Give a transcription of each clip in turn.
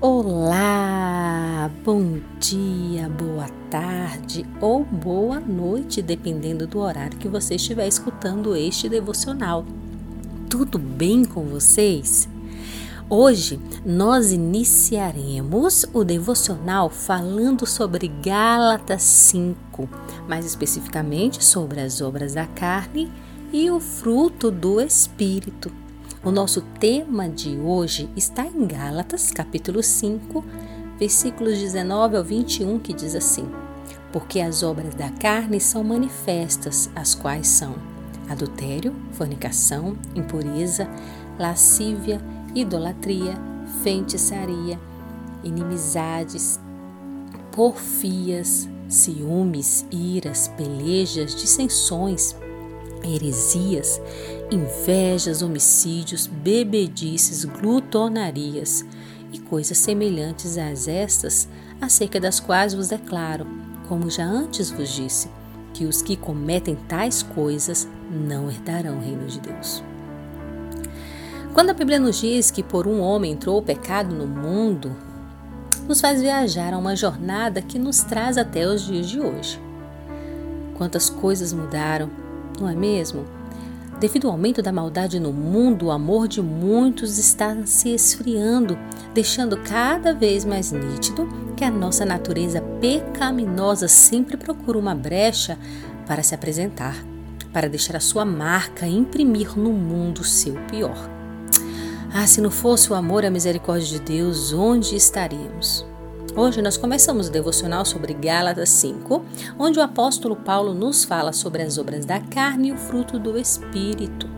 Olá, bom dia, boa tarde ou boa noite, dependendo do horário que você estiver escutando este devocional. Tudo bem com vocês? Hoje nós iniciaremos o devocional falando sobre Gálatas 5, mais especificamente sobre as obras da carne e o fruto do Espírito. O nosso tema de hoje está em Gálatas, capítulo 5, versículos 19 ao 21, que diz assim: Porque as obras da carne são manifestas, as quais são adultério, fornicação, impureza, lascívia, idolatria, feitiçaria, inimizades, porfias, ciúmes, iras, pelejas, dissensões, heresias, invejas, homicídios, bebedices, glutonarias e coisas semelhantes a estas, acerca das quais vos declaro, como já antes vos disse, que os que cometem tais coisas não herdarão o reino de Deus. Quando a Bíblia nos diz que por um homem entrou o pecado no mundo, nos faz viajar a uma jornada que nos traz até os dias de hoje. Quantas coisas mudaram, não é mesmo? Devido ao aumento da maldade no mundo, o amor de muitos está se esfriando, deixando cada vez mais nítido que a nossa natureza pecaminosa sempre procura uma brecha para se apresentar, para deixar a sua marca e imprimir no mundo seu pior. Ah, se não fosse o amor e a misericórdia de Deus, onde estaríamos? Hoje nós começamos o devocional sobre Gálatas 5, onde o apóstolo Paulo nos fala sobre as obras da carne e o fruto do Espírito.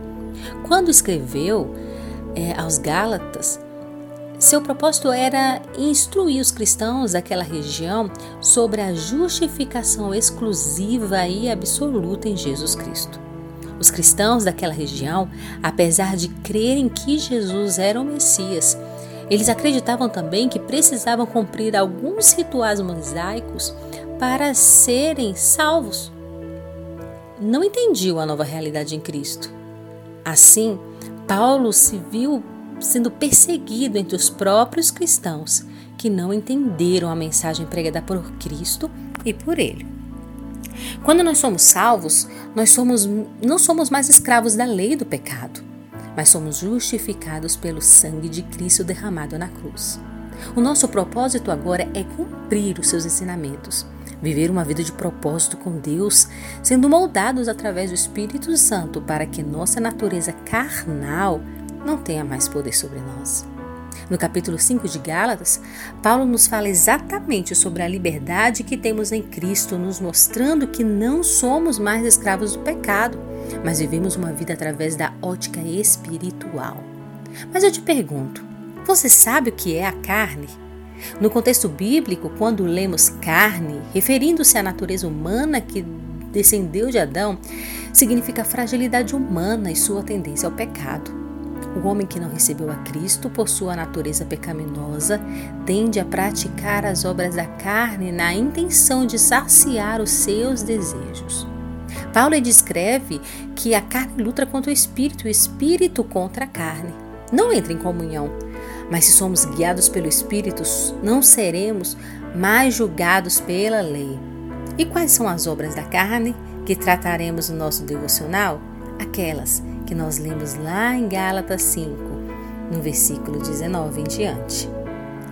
Quando escreveu é, aos Gálatas, seu propósito era instruir os cristãos daquela região sobre a justificação exclusiva e absoluta em Jesus Cristo. Os cristãos daquela região, apesar de crerem que Jesus era o Messias, eles acreditavam também que precisavam cumprir alguns rituais mosaicos para serem salvos. Não entendiam a nova realidade em Cristo. Assim, Paulo se viu sendo perseguido entre os próprios cristãos que não entenderam a mensagem pregada por Cristo e por ele. Quando nós somos salvos, nós somos, não somos mais escravos da lei do pecado mas somos justificados pelo sangue de Cristo derramado na cruz. O nosso propósito agora é cumprir os seus ensinamentos, viver uma vida de propósito com Deus, sendo moldados através do Espírito Santo para que nossa natureza carnal não tenha mais poder sobre nós. No capítulo 5 de Gálatas, Paulo nos fala exatamente sobre a liberdade que temos em Cristo, nos mostrando que não somos mais escravos do pecado, mas vivemos uma vida através da ótica espiritual. Mas eu te pergunto, você sabe o que é a carne? No contexto bíblico, quando lemos carne, referindo-se à natureza humana que descendeu de Adão, significa fragilidade humana e sua tendência ao pecado. O homem que não recebeu a Cristo, por sua natureza pecaminosa, tende a praticar as obras da carne na intenção de saciar os seus desejos. Paulo descreve que a carne luta contra o espírito, o espírito contra a carne. Não entra em comunhão, mas se somos guiados pelo espírito, não seremos mais julgados pela lei. E quais são as obras da carne que trataremos no nosso devocional? Aquelas que nós lemos lá em Gálatas 5, no versículo 19 em diante.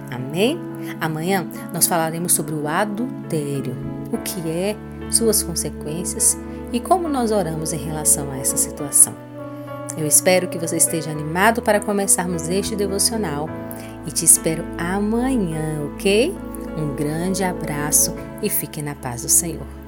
Amém? Amanhã nós falaremos sobre o adultério, o que é, suas consequências e como nós oramos em relação a essa situação. Eu espero que você esteja animado para começarmos este devocional e te espero amanhã, ok? Um grande abraço e fique na paz do Senhor.